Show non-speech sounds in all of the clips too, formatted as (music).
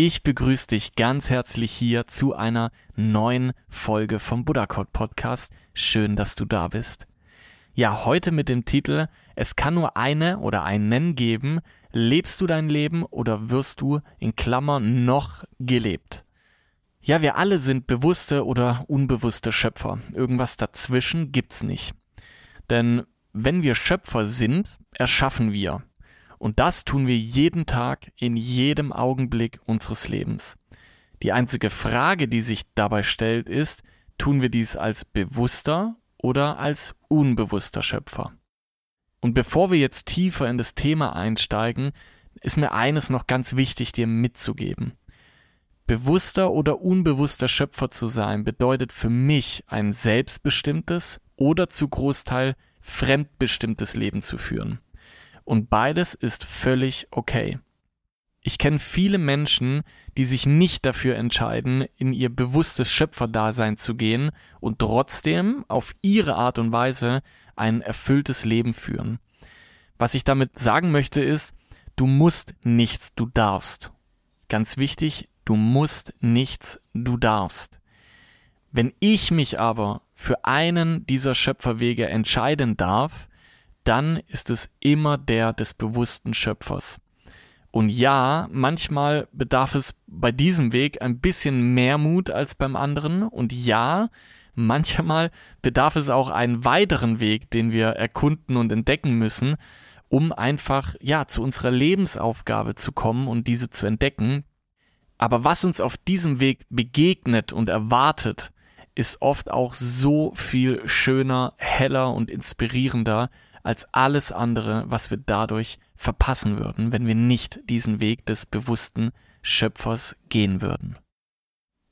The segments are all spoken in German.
Ich begrüße dich ganz herzlich hier zu einer neuen Folge vom Buddha Code Podcast. Schön, dass du da bist. Ja, heute mit dem Titel Es kann nur eine oder einen geben. Lebst du dein Leben oder wirst du in Klammern noch gelebt? Ja, wir alle sind bewusste oder unbewusste Schöpfer. Irgendwas dazwischen gibt's nicht. Denn wenn wir Schöpfer sind, erschaffen wir. Und das tun wir jeden Tag, in jedem Augenblick unseres Lebens. Die einzige Frage, die sich dabei stellt, ist, tun wir dies als bewusster oder als unbewusster Schöpfer? Und bevor wir jetzt tiefer in das Thema einsteigen, ist mir eines noch ganz wichtig dir mitzugeben. Bewusster oder unbewusster Schöpfer zu sein bedeutet für mich ein selbstbestimmtes oder zu Großteil fremdbestimmtes Leben zu führen. Und beides ist völlig okay. Ich kenne viele Menschen, die sich nicht dafür entscheiden, in ihr bewusstes Schöpferdasein zu gehen und trotzdem auf ihre Art und Weise ein erfülltes Leben führen. Was ich damit sagen möchte ist, du musst nichts, du darfst. Ganz wichtig, du musst nichts, du darfst. Wenn ich mich aber für einen dieser Schöpferwege entscheiden darf, dann ist es immer der des bewussten Schöpfers. Und ja, manchmal bedarf es bei diesem Weg ein bisschen mehr Mut als beim anderen. Und ja, manchmal bedarf es auch einen weiteren Weg, den wir erkunden und entdecken müssen, um einfach, ja, zu unserer Lebensaufgabe zu kommen und diese zu entdecken. Aber was uns auf diesem Weg begegnet und erwartet, ist oft auch so viel schöner, heller und inspirierender, als alles andere, was wir dadurch verpassen würden, wenn wir nicht diesen Weg des bewussten Schöpfers gehen würden.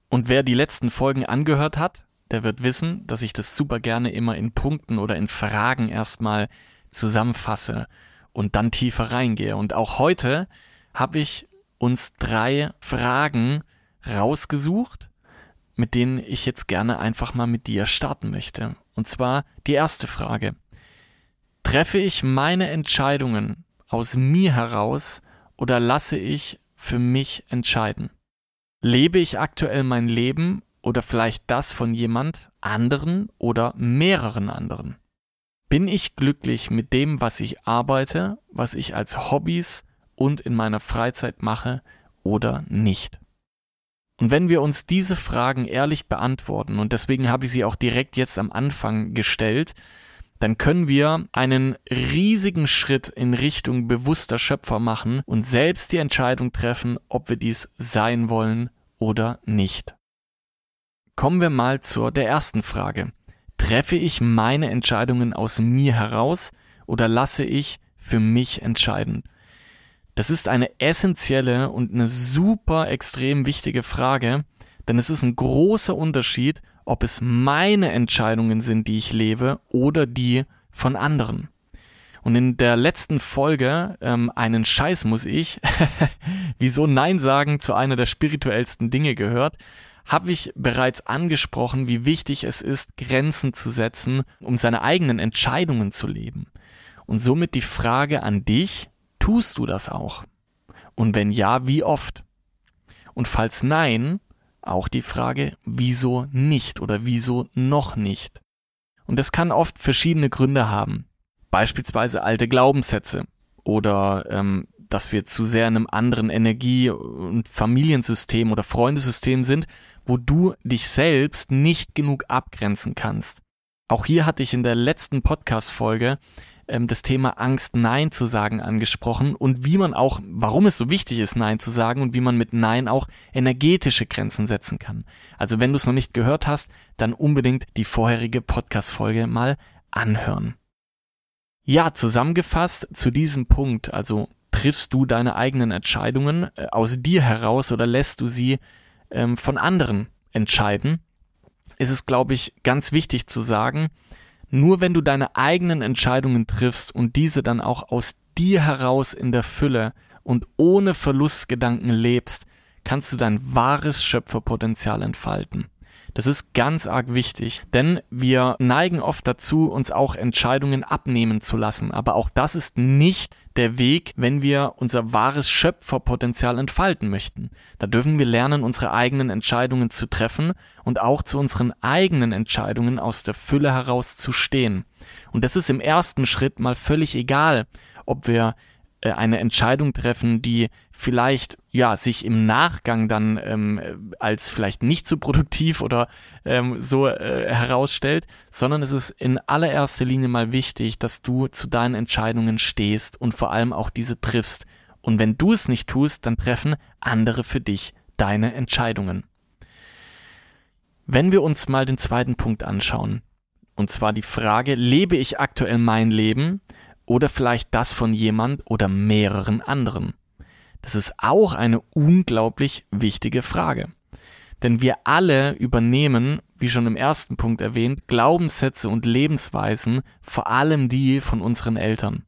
Und wer die letzten Folgen angehört hat, der wird wissen, dass ich das super gerne immer in Punkten oder in Fragen erstmal zusammenfasse und dann tiefer reingehe. Und auch heute habe ich uns drei Fragen rausgesucht, mit denen ich jetzt gerne einfach mal mit dir starten möchte. Und zwar die erste Frage. Treffe ich meine Entscheidungen aus mir heraus oder lasse ich für mich entscheiden? Lebe ich aktuell mein Leben oder vielleicht das von jemand anderen oder mehreren anderen? Bin ich glücklich mit dem, was ich arbeite, was ich als Hobbys und in meiner Freizeit mache oder nicht? Und wenn wir uns diese Fragen ehrlich beantworten, und deswegen habe ich sie auch direkt jetzt am Anfang gestellt, dann können wir einen riesigen Schritt in Richtung bewusster Schöpfer machen und selbst die Entscheidung treffen, ob wir dies sein wollen oder nicht. Kommen wir mal zur der ersten Frage. Treffe ich meine Entscheidungen aus mir heraus oder lasse ich für mich entscheiden? Das ist eine essentielle und eine super extrem wichtige Frage, denn es ist ein großer Unterschied, ob es meine Entscheidungen sind, die ich lebe, oder die von anderen. Und in der letzten Folge, ähm, einen Scheiß muss ich, (laughs) wieso Nein sagen zu einer der spirituellsten Dinge gehört, habe ich bereits angesprochen, wie wichtig es ist, Grenzen zu setzen, um seine eigenen Entscheidungen zu leben. Und somit die Frage an dich, tust du das auch? Und wenn ja, wie oft? Und falls nein, auch die Frage, wieso nicht oder wieso noch nicht. Und es kann oft verschiedene Gründe haben. Beispielsweise alte Glaubenssätze oder ähm, dass wir zu sehr in einem anderen Energie- und Familiensystem oder Freundesystem sind, wo du dich selbst nicht genug abgrenzen kannst. Auch hier hatte ich in der letzten Podcast-Folge ähm, das Thema Angst, Nein zu sagen angesprochen und wie man auch, warum es so wichtig ist, Nein zu sagen und wie man mit Nein auch energetische Grenzen setzen kann. Also wenn du es noch nicht gehört hast, dann unbedingt die vorherige Podcast-Folge mal anhören. Ja, zusammengefasst zu diesem Punkt, also triffst du deine eigenen Entscheidungen äh, aus dir heraus oder lässt du sie ähm, von anderen entscheiden, ist es, glaube ich, ganz wichtig zu sagen, nur wenn du deine eigenen Entscheidungen triffst und diese dann auch aus dir heraus in der Fülle und ohne Verlustgedanken lebst, kannst du dein wahres Schöpferpotenzial entfalten. Das ist ganz arg wichtig, denn wir neigen oft dazu, uns auch Entscheidungen abnehmen zu lassen. Aber auch das ist nicht der Weg, wenn wir unser wahres Schöpferpotenzial entfalten möchten. Da dürfen wir lernen, unsere eigenen Entscheidungen zu treffen und auch zu unseren eigenen Entscheidungen aus der Fülle heraus zu stehen. Und das ist im ersten Schritt mal völlig egal, ob wir eine Entscheidung treffen, die vielleicht ja sich im Nachgang dann ähm, als vielleicht nicht so produktiv oder ähm, so äh, herausstellt, sondern es ist in allererster Linie mal wichtig, dass du zu deinen Entscheidungen stehst und vor allem auch diese triffst. Und wenn du es nicht tust, dann treffen andere für dich deine Entscheidungen. Wenn wir uns mal den zweiten Punkt anschauen, und zwar die Frage, lebe ich aktuell mein Leben oder vielleicht das von jemand oder mehreren anderen? Das ist auch eine unglaublich wichtige Frage. Denn wir alle übernehmen, wie schon im ersten Punkt erwähnt, Glaubenssätze und Lebensweisen, vor allem die von unseren Eltern.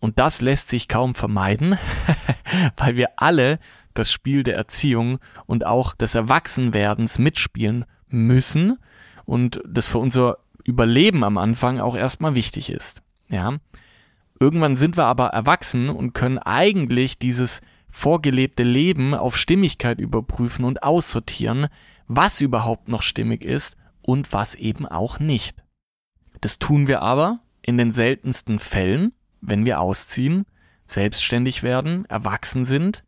Und das lässt sich kaum vermeiden, (laughs) weil wir alle das Spiel der Erziehung und auch des Erwachsenwerdens mitspielen müssen und das für unser Überleben am Anfang auch erstmal wichtig ist. Ja. Irgendwann sind wir aber erwachsen und können eigentlich dieses vorgelebte Leben auf Stimmigkeit überprüfen und aussortieren, was überhaupt noch stimmig ist und was eben auch nicht. Das tun wir aber in den seltensten Fällen, wenn wir ausziehen, selbstständig werden, erwachsen sind.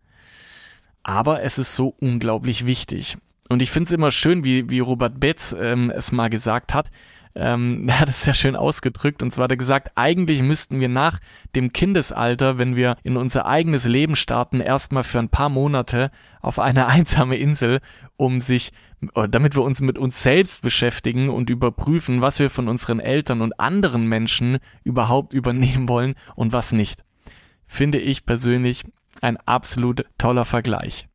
Aber es ist so unglaublich wichtig. Und ich finde es immer schön, wie, wie Robert Betz ähm, es mal gesagt hat, ähm, (laughs) er hat es sehr schön ausgedrückt. Und zwar hat er gesagt, eigentlich müssten wir nach dem Kindesalter, wenn wir in unser eigenes Leben starten, erstmal für ein paar Monate auf eine (laughs) einsame Insel, um sich, damit wir uns mit uns selbst beschäftigen und überprüfen, was wir von unseren Eltern und anderen Menschen überhaupt übernehmen wollen und was nicht. Finde ich persönlich ein absolut toller Vergleich.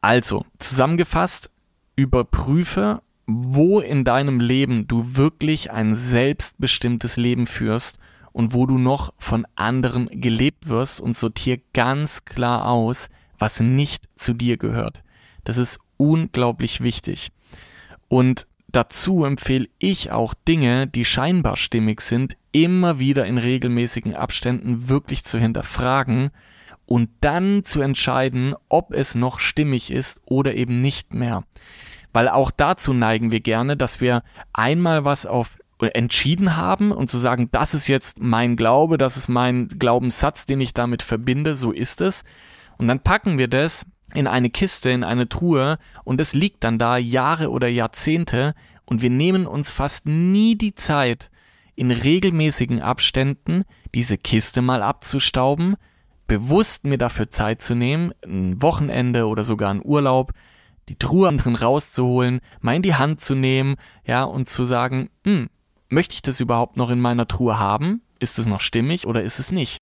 Also, zusammengefasst, überprüfe wo in deinem Leben du wirklich ein selbstbestimmtes Leben führst und wo du noch von anderen gelebt wirst und sortier ganz klar aus, was nicht zu dir gehört. Das ist unglaublich wichtig. Und dazu empfehle ich auch Dinge, die scheinbar stimmig sind, immer wieder in regelmäßigen Abständen wirklich zu hinterfragen und dann zu entscheiden, ob es noch stimmig ist oder eben nicht mehr weil auch dazu neigen wir gerne, dass wir einmal was auf äh, entschieden haben und zu sagen, das ist jetzt mein Glaube, das ist mein Glaubenssatz, den ich damit verbinde, so ist es. Und dann packen wir das in eine Kiste, in eine Truhe und es liegt dann da Jahre oder Jahrzehnte und wir nehmen uns fast nie die Zeit, in regelmäßigen Abständen diese Kiste mal abzustauben, bewusst mir dafür Zeit zu nehmen, ein Wochenende oder sogar ein Urlaub, die Truhe anderen rauszuholen, mal in die Hand zu nehmen, ja, und zu sagen, hm, möchte ich das überhaupt noch in meiner Truhe haben? Ist es noch stimmig oder ist es nicht?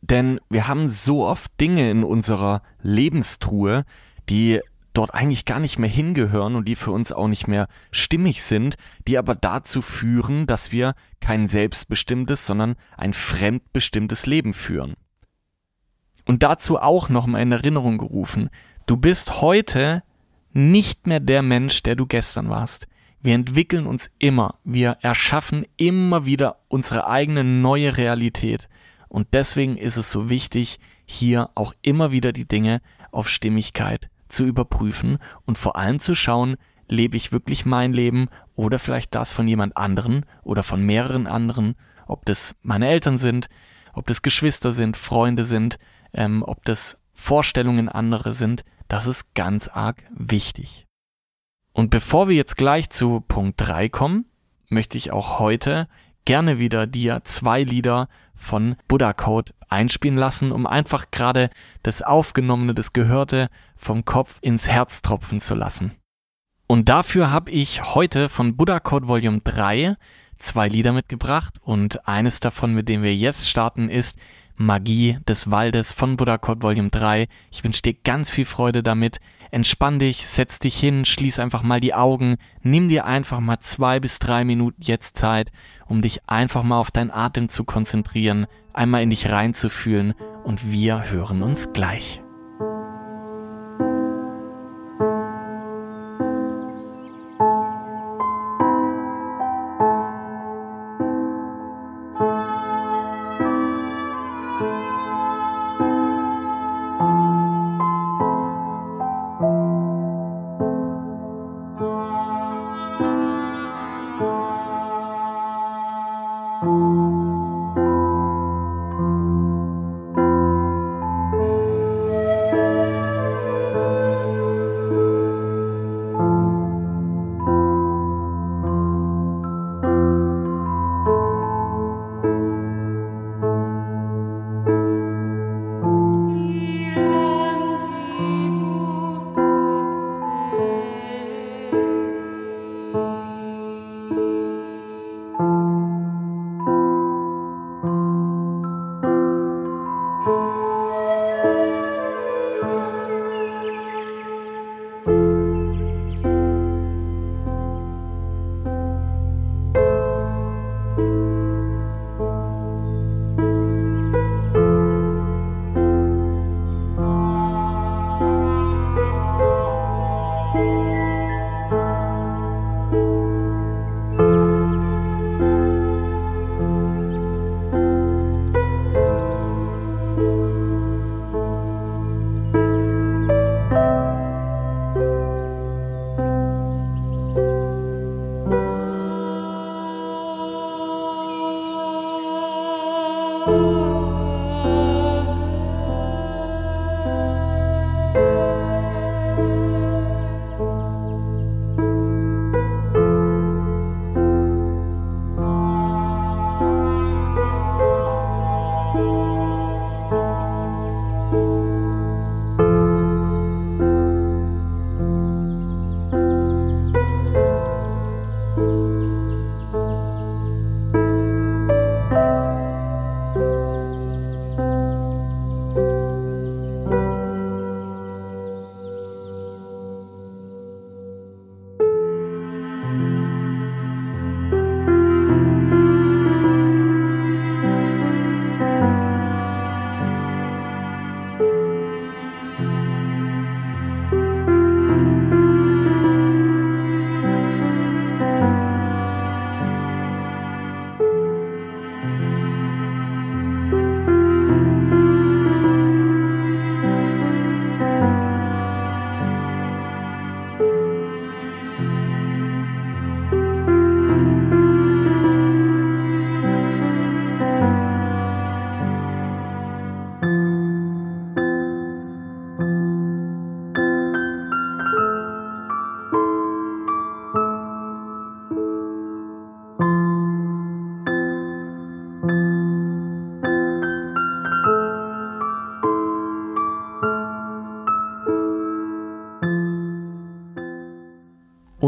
Denn wir haben so oft Dinge in unserer Lebenstruhe, die dort eigentlich gar nicht mehr hingehören und die für uns auch nicht mehr stimmig sind, die aber dazu führen, dass wir kein selbstbestimmtes, sondern ein fremdbestimmtes Leben führen. Und dazu auch nochmal in Erinnerung gerufen, Du bist heute nicht mehr der Mensch, der du gestern warst. Wir entwickeln uns immer, wir erschaffen immer wieder unsere eigene neue Realität. Und deswegen ist es so wichtig, hier auch immer wieder die Dinge auf Stimmigkeit zu überprüfen und vor allem zu schauen, lebe ich wirklich mein Leben oder vielleicht das von jemand anderen oder von mehreren anderen, ob das meine Eltern sind, ob das Geschwister sind, Freunde sind, ähm, ob das Vorstellungen andere sind, das ist ganz arg wichtig. Und bevor wir jetzt gleich zu Punkt 3 kommen, möchte ich auch heute gerne wieder dir zwei Lieder von Buddha Code einspielen lassen, um einfach gerade das Aufgenommene, das Gehörte vom Kopf ins Herz tropfen zu lassen. Und dafür habe ich heute von Buddha Code Volume 3 zwei Lieder mitgebracht und eines davon, mit dem wir jetzt starten, ist Magie des Waldes von Buddha Code Volume 3. Ich wünsche dir ganz viel Freude damit. Entspann dich, setz dich hin, schließ einfach mal die Augen, nimm dir einfach mal zwei bis drei Minuten jetzt Zeit, um dich einfach mal auf deinen Atem zu konzentrieren, einmal in dich reinzufühlen und wir hören uns gleich.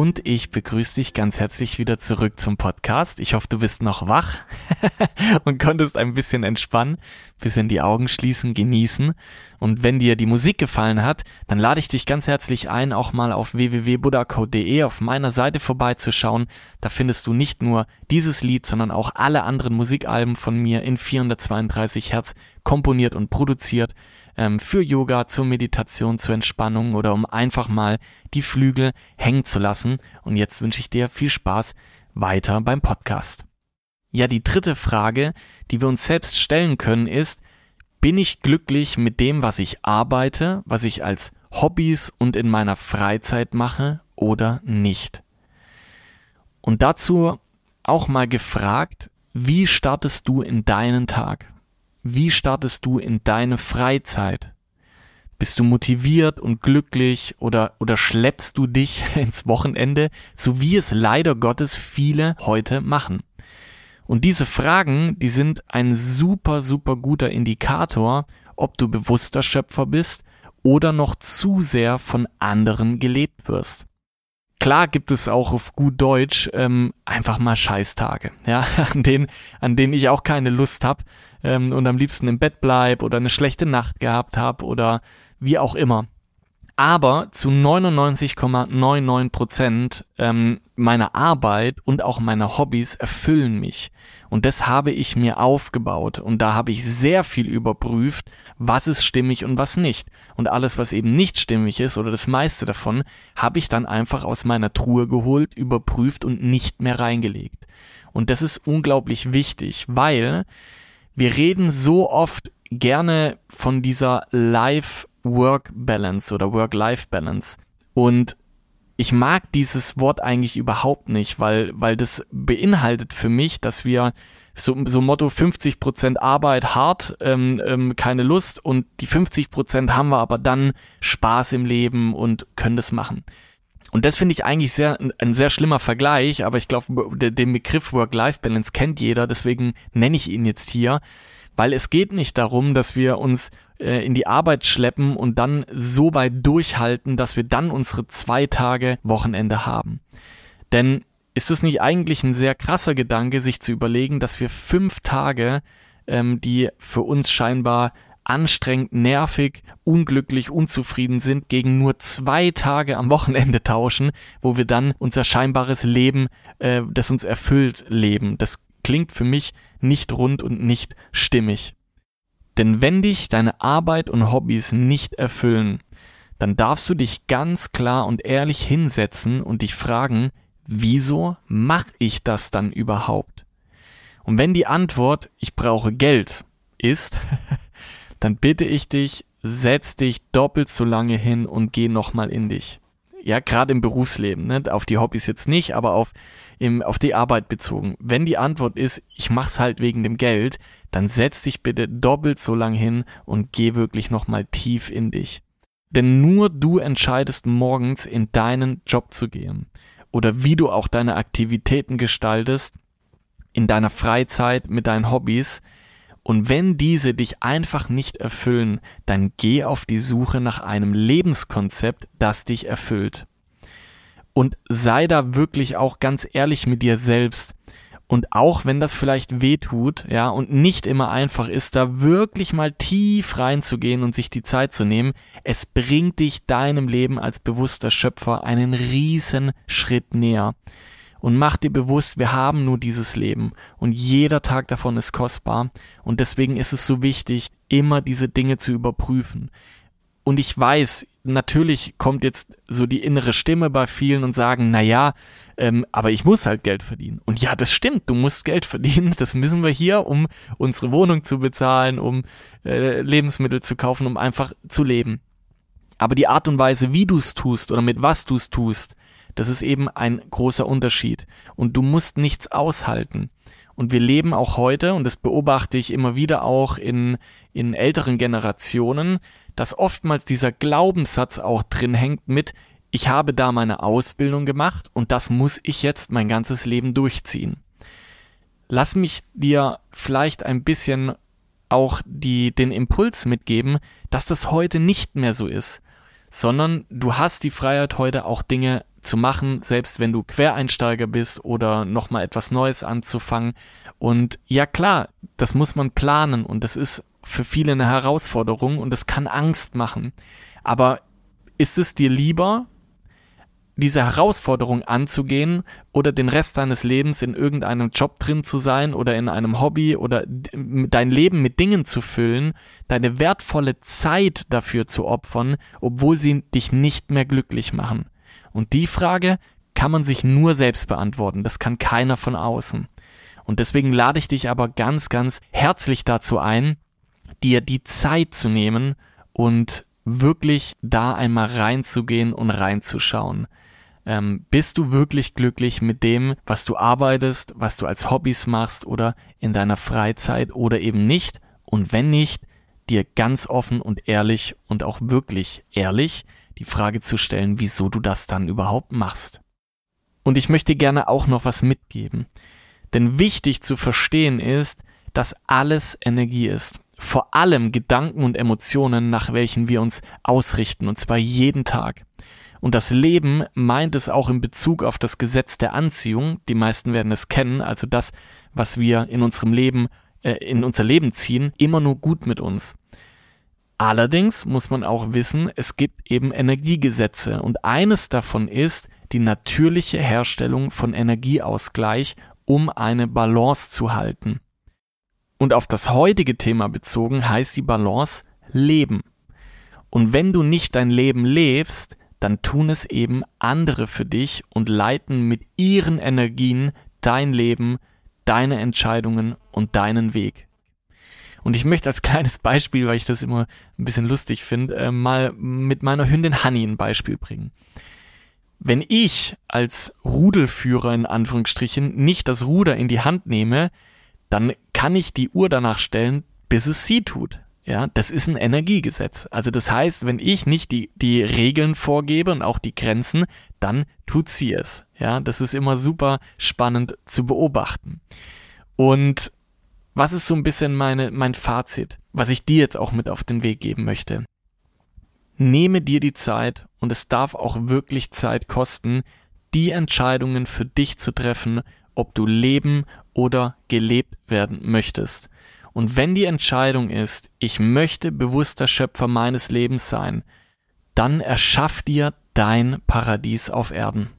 Und ich begrüße dich ganz herzlich wieder zurück zum Podcast. Ich hoffe, du bist noch wach (laughs) und konntest ein bisschen entspannen, bisschen die Augen schließen, genießen. Und wenn dir die Musik gefallen hat, dann lade ich dich ganz herzlich ein, auch mal auf www.buddhacode.de auf meiner Seite vorbeizuschauen. Da findest du nicht nur dieses Lied, sondern auch alle anderen Musikalben von mir in 432 Hertz komponiert und produziert ähm, für Yoga, zur Meditation, zur Entspannung oder um einfach mal die Flügel hängen zu lassen. Und jetzt wünsche ich dir viel Spaß weiter beim Podcast. Ja, die dritte Frage, die wir uns selbst stellen können, ist, bin ich glücklich mit dem, was ich arbeite, was ich als Hobbys und in meiner Freizeit mache oder nicht? Und dazu auch mal gefragt, wie startest du in deinen Tag? Wie startest du in deine Freizeit? Bist du motiviert und glücklich oder, oder schleppst du dich (laughs) ins Wochenende, so wie es leider Gottes viele heute machen? Und diese Fragen, die sind ein super, super guter Indikator, ob du bewusster Schöpfer bist oder noch zu sehr von anderen gelebt wirst. Klar gibt es auch auf gut Deutsch ähm, einfach mal Scheißtage, ja, (laughs) an denen, an denen ich auch keine Lust hab ähm, und am liebsten im Bett bleib oder eine schlechte Nacht gehabt hab oder wie auch immer. Aber zu 99,99 Prozent ähm, meiner Arbeit und auch meiner Hobbys erfüllen mich. Und das habe ich mir aufgebaut. Und da habe ich sehr viel überprüft, was ist stimmig und was nicht. Und alles, was eben nicht stimmig ist oder das meiste davon, habe ich dann einfach aus meiner Truhe geholt, überprüft und nicht mehr reingelegt. Und das ist unglaublich wichtig, weil wir reden so oft gerne von dieser Life-Work-Balance oder Work-Life-Balance. Und ich mag dieses Wort eigentlich überhaupt nicht, weil, weil das beinhaltet für mich, dass wir so, so Motto 50% Arbeit hart, ähm, ähm, keine Lust und die 50% haben wir aber dann Spaß im Leben und können das machen. Und das finde ich eigentlich sehr, ein sehr schlimmer Vergleich, aber ich glaube, den Begriff Work-Life-Balance kennt jeder, deswegen nenne ich ihn jetzt hier weil es geht nicht darum, dass wir uns äh, in die Arbeit schleppen und dann so weit durchhalten, dass wir dann unsere zwei Tage Wochenende haben. Denn ist es nicht eigentlich ein sehr krasser Gedanke, sich zu überlegen, dass wir fünf Tage, ähm, die für uns scheinbar anstrengend, nervig, unglücklich, unzufrieden sind, gegen nur zwei Tage am Wochenende tauschen, wo wir dann unser scheinbares Leben, äh, das uns erfüllt, leben. Das klingt für mich nicht rund und nicht stimmig. Denn wenn dich deine Arbeit und Hobbys nicht erfüllen, dann darfst du dich ganz klar und ehrlich hinsetzen und dich fragen, wieso mache ich das dann überhaupt? Und wenn die Antwort, ich brauche Geld, ist, (laughs) dann bitte ich dich, setz dich doppelt so lange hin und geh nochmal in dich. Ja, gerade im Berufsleben, ne? auf die Hobbys jetzt nicht, aber auf im, auf die Arbeit bezogen. Wenn die Antwort ist, ich mach's halt wegen dem Geld, dann setz dich bitte doppelt so lang hin und geh wirklich nochmal tief in dich. Denn nur du entscheidest morgens in deinen Job zu gehen oder wie du auch deine Aktivitäten gestaltest in deiner Freizeit mit deinen Hobbys. Und wenn diese dich einfach nicht erfüllen, dann geh auf die Suche nach einem Lebenskonzept, das dich erfüllt und sei da wirklich auch ganz ehrlich mit dir selbst. Und auch wenn das vielleicht weh tut, ja, und nicht immer einfach ist, da wirklich mal tief reinzugehen und sich die Zeit zu nehmen, es bringt dich deinem Leben als bewusster Schöpfer einen riesen Schritt näher. Und mach dir bewusst, wir haben nur dieses Leben und jeder Tag davon ist kostbar und deswegen ist es so wichtig, immer diese Dinge zu überprüfen. Und ich weiß, natürlich kommt jetzt so die innere Stimme bei vielen und sagen, na ja, ähm, aber ich muss halt Geld verdienen. Und ja, das stimmt, du musst Geld verdienen. Das müssen wir hier, um unsere Wohnung zu bezahlen, um äh, Lebensmittel zu kaufen, um einfach zu leben. Aber die Art und Weise, wie du es tust oder mit was du es tust, das ist eben ein großer Unterschied. Und du musst nichts aushalten. Und wir leben auch heute, und das beobachte ich immer wieder auch in, in älteren Generationen, dass oftmals dieser Glaubenssatz auch drin hängt mit, ich habe da meine Ausbildung gemacht und das muss ich jetzt mein ganzes Leben durchziehen. Lass mich dir vielleicht ein bisschen auch die, den Impuls mitgeben, dass das heute nicht mehr so ist, sondern du hast die Freiheit heute auch Dinge zu machen, selbst wenn du Quereinsteiger bist oder nochmal etwas Neues anzufangen. Und ja klar, das muss man planen und das ist für viele eine Herausforderung und es kann Angst machen. Aber ist es dir lieber, diese Herausforderung anzugehen oder den Rest deines Lebens in irgendeinem Job drin zu sein oder in einem Hobby oder dein Leben mit Dingen zu füllen, deine wertvolle Zeit dafür zu opfern, obwohl sie dich nicht mehr glücklich machen? Und die Frage kann man sich nur selbst beantworten. Das kann keiner von außen. Und deswegen lade ich dich aber ganz, ganz herzlich dazu ein, dir die Zeit zu nehmen und wirklich da einmal reinzugehen und reinzuschauen. Ähm, bist du wirklich glücklich mit dem, was du arbeitest, was du als Hobbys machst oder in deiner Freizeit oder eben nicht? und wenn nicht, dir ganz offen und ehrlich und auch wirklich ehrlich die Frage zu stellen, wieso du das dann überhaupt machst. Und ich möchte gerne auch noch was mitgeben. Denn wichtig zu verstehen ist, dass alles Energie ist. Vor allem Gedanken und Emotionen, nach welchen wir uns ausrichten, und zwar jeden Tag. Und das Leben meint es auch in Bezug auf das Gesetz der Anziehung, die meisten werden es kennen, also das, was wir in unserem Leben, äh, in unser Leben ziehen, immer nur gut mit uns. Allerdings muss man auch wissen, es gibt eben Energiegesetze und eines davon ist die natürliche Herstellung von Energieausgleich, um eine Balance zu halten. Und auf das heutige Thema bezogen heißt die Balance Leben. Und wenn du nicht dein Leben lebst, dann tun es eben andere für dich und leiten mit ihren Energien dein Leben, deine Entscheidungen und deinen Weg. Und ich möchte als kleines Beispiel, weil ich das immer ein bisschen lustig finde, äh, mal mit meiner Hündin Honey ein Beispiel bringen. Wenn ich als Rudelführer in Anführungsstrichen nicht das Ruder in die Hand nehme, dann kann ich die Uhr danach stellen, bis es sie tut. Ja, das ist ein Energiegesetz. Also das heißt, wenn ich nicht die, die Regeln vorgebe und auch die Grenzen, dann tut sie es. Ja, das ist immer super spannend zu beobachten. Und was ist so ein bisschen meine, mein Fazit, was ich dir jetzt auch mit auf den Weg geben möchte? Nehme dir die Zeit und es darf auch wirklich Zeit kosten, die Entscheidungen für dich zu treffen, ob du leben oder gelebt werden möchtest. Und wenn die Entscheidung ist, ich möchte bewusster Schöpfer meines Lebens sein, dann erschaff dir dein Paradies auf Erden.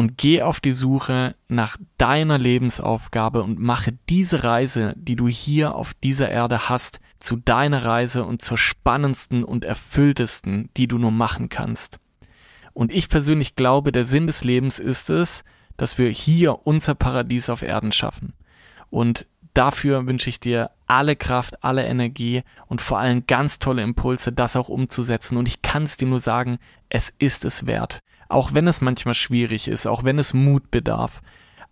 Und geh auf die Suche nach deiner Lebensaufgabe und mache diese Reise, die du hier auf dieser Erde hast, zu deiner Reise und zur spannendsten und erfülltesten, die du nur machen kannst. Und ich persönlich glaube, der Sinn des Lebens ist es, dass wir hier unser Paradies auf Erden schaffen. Und dafür wünsche ich dir alle Kraft, alle Energie und vor allem ganz tolle Impulse, das auch umzusetzen. Und ich kann es dir nur sagen, es ist es wert. Auch wenn es manchmal schwierig ist, auch wenn es Mut bedarf.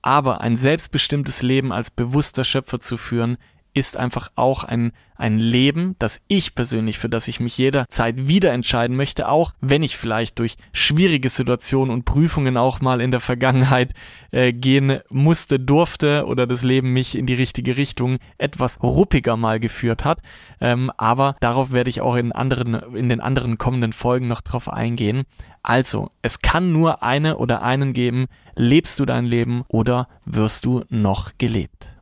Aber ein selbstbestimmtes Leben als bewusster Schöpfer zu führen, ist einfach auch ein, ein Leben, das ich persönlich, für das ich mich jederzeit wieder entscheiden möchte, auch wenn ich vielleicht durch schwierige Situationen und Prüfungen auch mal in der Vergangenheit äh, gehen musste, durfte oder das Leben mich in die richtige Richtung etwas ruppiger mal geführt hat. Ähm, aber darauf werde ich auch in anderen, in den anderen kommenden Folgen noch drauf eingehen. Also, es kann nur eine oder einen geben. Lebst du dein Leben oder wirst du noch gelebt?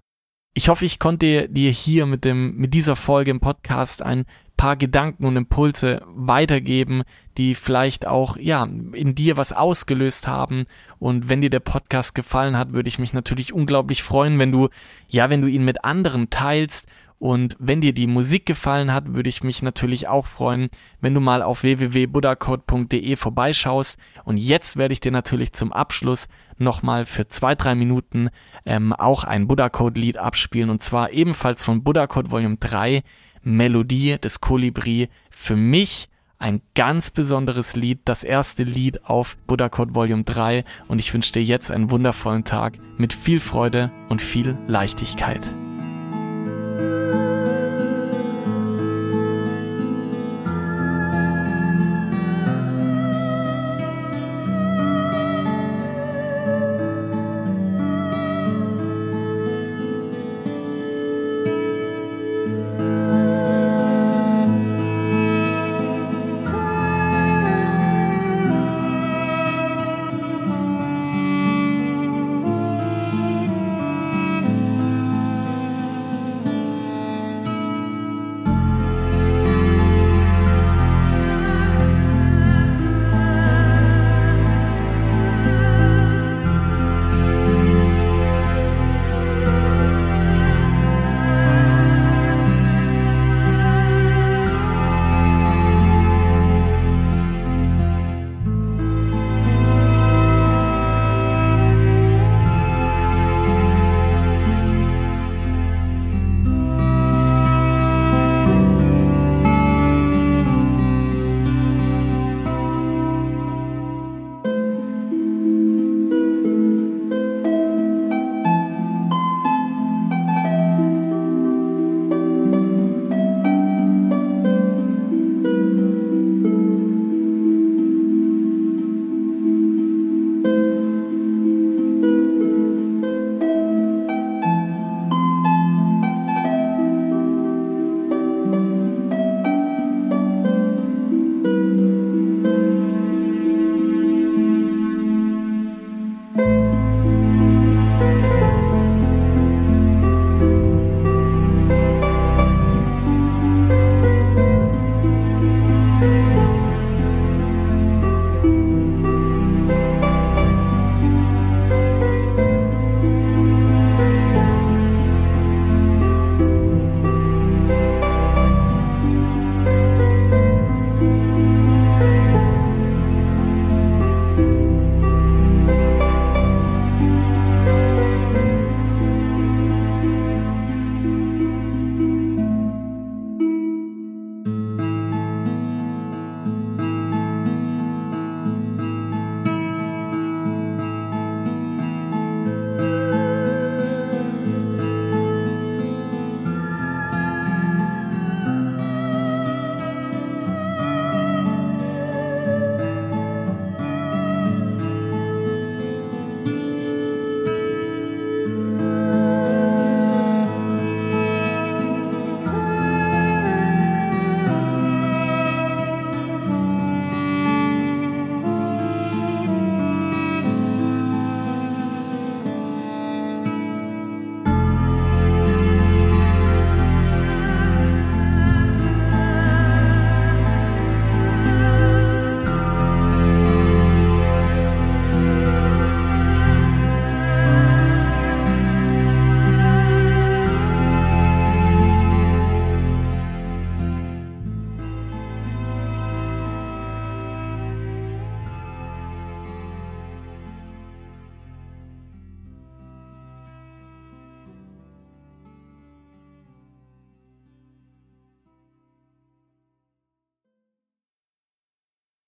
Ich hoffe, ich konnte dir hier mit dem, mit dieser Folge im Podcast ein paar Gedanken und Impulse weitergeben, die vielleicht auch, ja, in dir was ausgelöst haben. Und wenn dir der Podcast gefallen hat, würde ich mich natürlich unglaublich freuen, wenn du, ja, wenn du ihn mit anderen teilst und wenn dir die Musik gefallen hat, würde ich mich natürlich auch freuen, wenn du mal auf www.buddhacode.de vorbeischaust. Und jetzt werde ich dir natürlich zum Abschluss nochmal für zwei, drei Minuten ähm, auch ein Buddha Code Lied abspielen. Und zwar ebenfalls von Buddha Code Volume 3, Melodie des Kolibri. Für mich ein ganz besonderes Lied, das erste Lied auf Buddha Code Volume 3. Und ich wünsche dir jetzt einen wundervollen Tag mit viel Freude und viel Leichtigkeit. Música